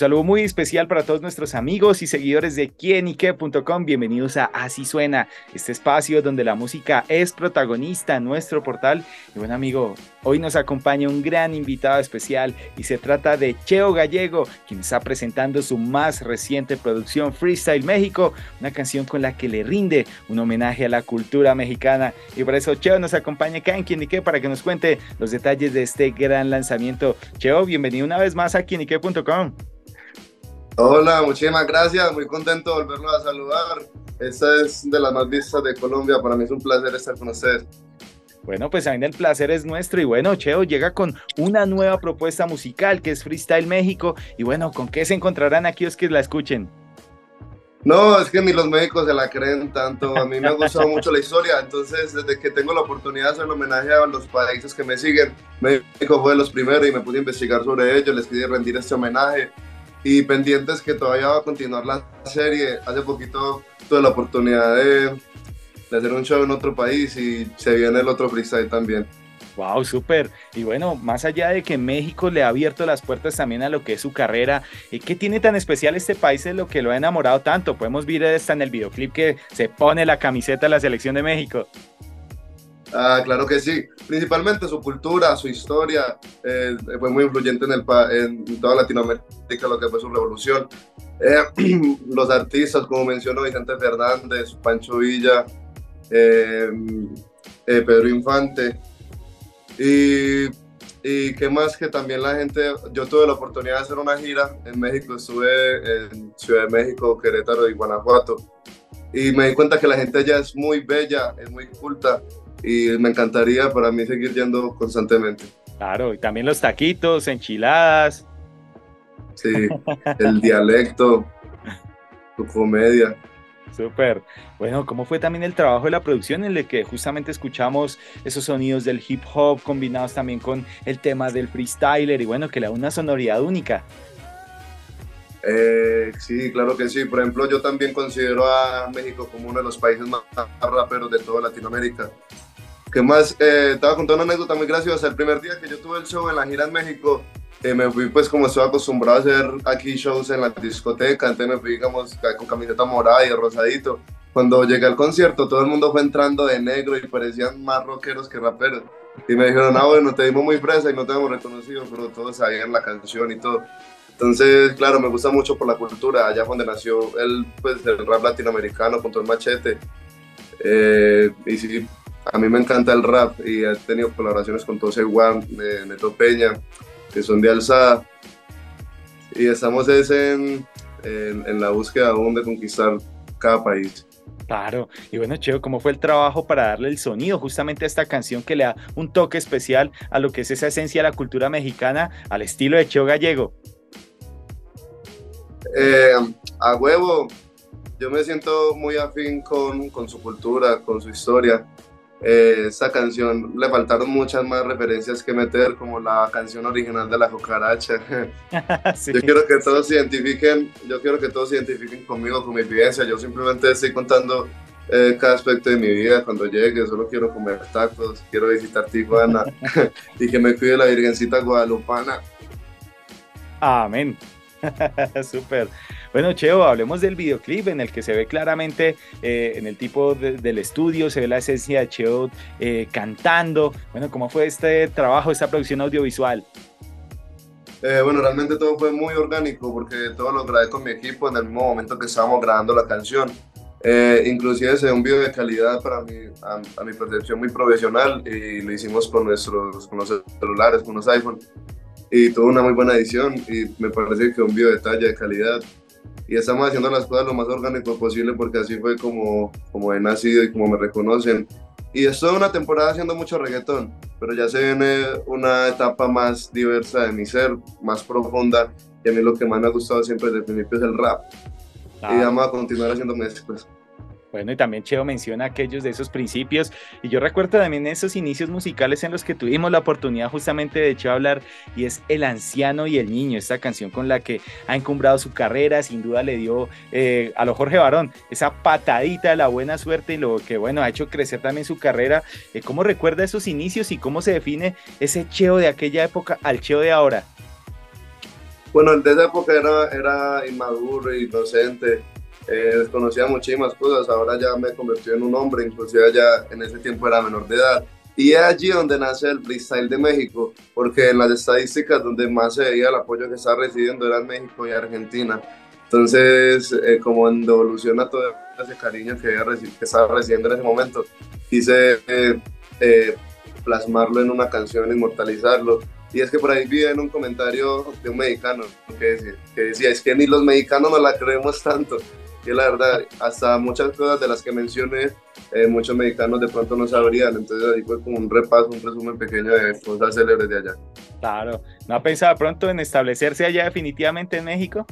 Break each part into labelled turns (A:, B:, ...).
A: Saludo muy especial para todos nuestros amigos y seguidores de quienique.com. Bienvenidos a Así Suena, este espacio donde la música es protagonista nuestro portal. Y bueno, amigo, hoy nos acompaña un gran invitado especial y se trata de Cheo Gallego, quien está presentando su más reciente producción Freestyle México, una canción con la que le rinde un homenaje a la cultura mexicana. Y por eso Cheo nos acompaña acá en Quienique para que nos cuente los detalles de este gran lanzamiento. Cheo, bienvenido una vez más a quienique.com.
B: Hola, muchísimas gracias, muy contento de volverlo a saludar. Esta es de las más vistas de Colombia, para mí es un placer estar con ustedes.
A: Bueno, pues también el placer es nuestro y bueno, Cheo llega con una nueva propuesta musical que es Freestyle México y bueno, ¿con qué se encontrarán aquí los que la escuchen?
B: No, es que ni los médicos se la creen tanto. A mí me ha gustado mucho la historia. Entonces, desde que tengo la oportunidad de hacer un homenaje a los países que me siguen, México fue de los primeros y me pude investigar sobre ellos. Les quería rendir este homenaje y pendientes que todavía va a continuar la serie. Hace poquito tuve la oportunidad de, de, hacer un show en otro país y se viene el otro freestyle también.
A: Wow, súper. Y bueno, más allá de que México le ha abierto las puertas también a lo que es su carrera, ¿qué tiene tan especial este país de lo que lo ha enamorado tanto? Podemos ver esta en el videoclip que se pone la camiseta de la selección de México.
B: Ah, claro que sí. Principalmente su cultura, su historia, eh, fue muy influyente en, el, en toda Latinoamérica, lo que fue su revolución. Eh, los artistas, como mencionó Vicente Fernández, Pancho Villa, eh, Pedro Infante. Y, y qué más que también la gente, yo tuve la oportunidad de hacer una gira en México, estuve en Ciudad de México, Querétaro y Guanajuato. Y me di cuenta que la gente allá es muy bella, es muy culta y me encantaría para mí seguir yendo constantemente.
A: Claro, y también los taquitos, enchiladas.
B: Sí, el dialecto, tu comedia.
A: Súper. Bueno, ¿cómo fue también el trabajo de la producción en el que justamente escuchamos esos sonidos del hip hop combinados también con el tema del freestyler y bueno, que le da una sonoridad única?
B: Eh, sí, claro que sí. Por ejemplo, yo también considero a México como uno de los países más raperos de toda Latinoamérica. ¿Qué más? Eh, contando una anécdota muy graciosa. El primer día que yo tuve el show en la gira en México, eh, me fui pues como estoy acostumbrado a hacer aquí shows en la discoteca, entonces me fui digamos con camiseta morada y rosadito. Cuando llegué al concierto todo el mundo fue entrando de negro y parecían más rockeros que raperos. Y me dijeron, ah bueno, te dimos muy fresa y no te hemos reconocido, pero todos sabían la canción y todo. Entonces, claro, me gusta mucho por la cultura, allá donde nació el, pues, el rap latinoamericano con todo el machete. Eh, y sí, a mí me encanta el rap y he tenido colaboraciones con Tose One, de Neto Peña, que son de alzada. Y estamos en, en, la búsqueda aún de conquistar cada país.
A: Claro, y bueno, Cheo, ¿cómo fue el trabajo para darle el sonido justamente a esta canción que le da un toque especial a lo que es esa esencia de la cultura mexicana al estilo de Cheo Gallego?
B: Eh, a huevo, yo me siento muy afín con, con su cultura, con su historia eh, esta canción le faltaron muchas más referencias que meter, como la canción original de la cucaracha. Yo quiero que todos se identifiquen, yo quiero que todos se identifiquen conmigo, con mi vivencia. Yo simplemente estoy contando eh, cada aspecto de mi vida cuando llegue. Solo quiero comer tacos, quiero visitar Tijuana y que me cuide la Virgencita Guadalupana.
A: Amén. Súper. Bueno, Cheo, hablemos del videoclip en el que se ve claramente eh, en el tipo del estudio, se ve la esencia de Cheo eh, cantando. Bueno, ¿cómo fue este trabajo, esta producción audiovisual?
B: Eh, bueno, realmente todo fue muy orgánico porque todo lo grabé con mi equipo en el mismo momento que estábamos grabando la canción. inclusive se un video de calidad para mí, a, mi percepción muy profesional y lo hicimos con nuestros con los celulares, con los iPhone y tuvo una muy buena edición y me parece que un video de talla de calidad y estamos haciendo las cosas lo más orgánico posible porque así fue como, como he nacido y como me reconocen. Y estoy una temporada haciendo mucho reggaetón, pero ya se viene una etapa más diversa de mi ser, más profunda, y a mí lo que más me ha gustado siempre desde el principio es el rap. Y vamos a continuar haciendo mezclas.
A: Bueno, y también Cheo menciona aquellos de esos principios. Y yo recuerdo también esos inicios musicales en los que tuvimos la oportunidad justamente de Cheo hablar, y es El Anciano y el Niño, esta canción con la que ha encumbrado su carrera, sin duda le dio eh, a lo Jorge Barón esa patadita de la buena suerte y lo que, bueno, ha hecho crecer también su carrera. Eh, ¿Cómo recuerda esos inicios y cómo se define ese Cheo de aquella época al Cheo de ahora?
B: Bueno, de esa época era, era inmaduro, inocente eh, desconocía muchísimas cosas, ahora ya me convertí en un hombre, inclusive ya en ese tiempo era menor de edad. Y es allí donde nace el freestyle de México, porque en las estadísticas donde más se veía el apoyo que estaba recibiendo eran México y Argentina. Entonces, eh, como en devolución a todo ese cariño que, que estaba recibiendo en ese momento, quise eh, plasmarlo en una canción, inmortalizarlo. Y es que por ahí vi en un comentario de un mexicano que decía, que decía, es que ni los mexicanos no la creemos tanto que la verdad, hasta muchas cosas de las que mencioné, eh, muchos mexicanos de pronto no sabrían, entonces ahí fue como un repaso, un resumen pequeño de cosas célebres de allá.
A: Claro, ¿no ha pensado pronto en establecerse allá definitivamente en México?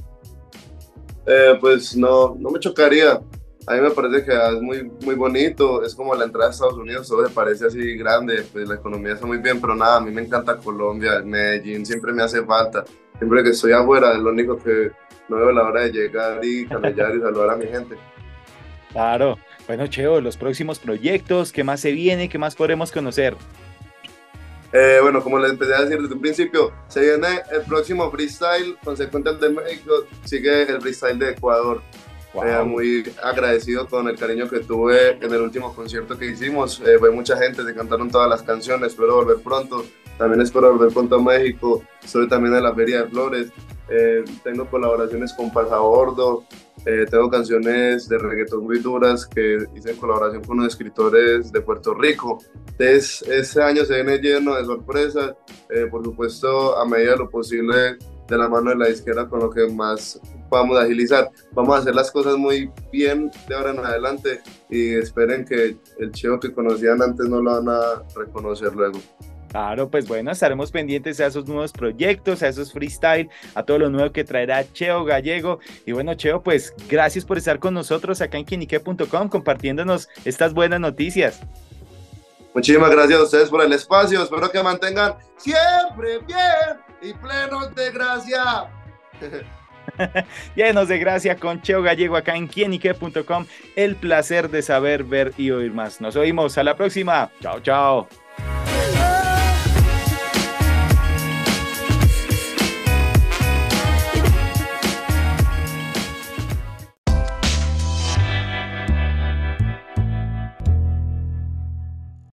B: Eh, pues no, no me chocaría. A mí me parece que es muy, muy bonito, es como la entrada a Estados Unidos, todo se parece así grande, pues la economía está muy bien, pero nada, a mí me encanta Colombia, Medellín, siempre me hace falta. Siempre que estoy afuera, es lo único que, no veo la hora de llegar y camellar y saludar a mi gente.
A: Claro. Bueno, Cheo, los próximos proyectos, ¿qué más se viene? ¿Qué más podremos conocer?
B: Eh, bueno, como les empecé a decir desde un principio, se viene el próximo freestyle, consecuente al de México, sigue el freestyle de Ecuador. Eh, muy agradecido con el cariño que tuve en el último concierto que hicimos. Eh, fue mucha gente, se cantaron todas las canciones, espero volver pronto. También espero volver pronto a México. Estoy también en la Feria de Flores. Eh, tengo colaboraciones con Pasabordo, eh, tengo canciones de reggaetón muy duras que hice en colaboración con unos escritores de Puerto Rico. Entonces, este año se viene lleno de sorpresas, eh, por supuesto, a medida de lo posible de la mano de la izquierda con lo que más podamos agilizar. Vamos a hacer las cosas muy bien de ahora en adelante y esperen que el chivo que conocían antes no lo van a reconocer luego.
A: Claro, pues bueno, estaremos pendientes a esos nuevos proyectos, a esos freestyle, a todo lo nuevo que traerá Cheo Gallego. Y bueno, Cheo, pues gracias por estar con nosotros acá en quinique.com compartiéndonos estas buenas noticias.
B: Muchísimas gracias a ustedes por el espacio. Espero que mantengan siempre bien y plenos de gracia.
A: Llenos de gracia con Cheo Gallego acá en quienique.com. El placer de saber, ver y oír más. Nos oímos a la próxima. Chao, chao.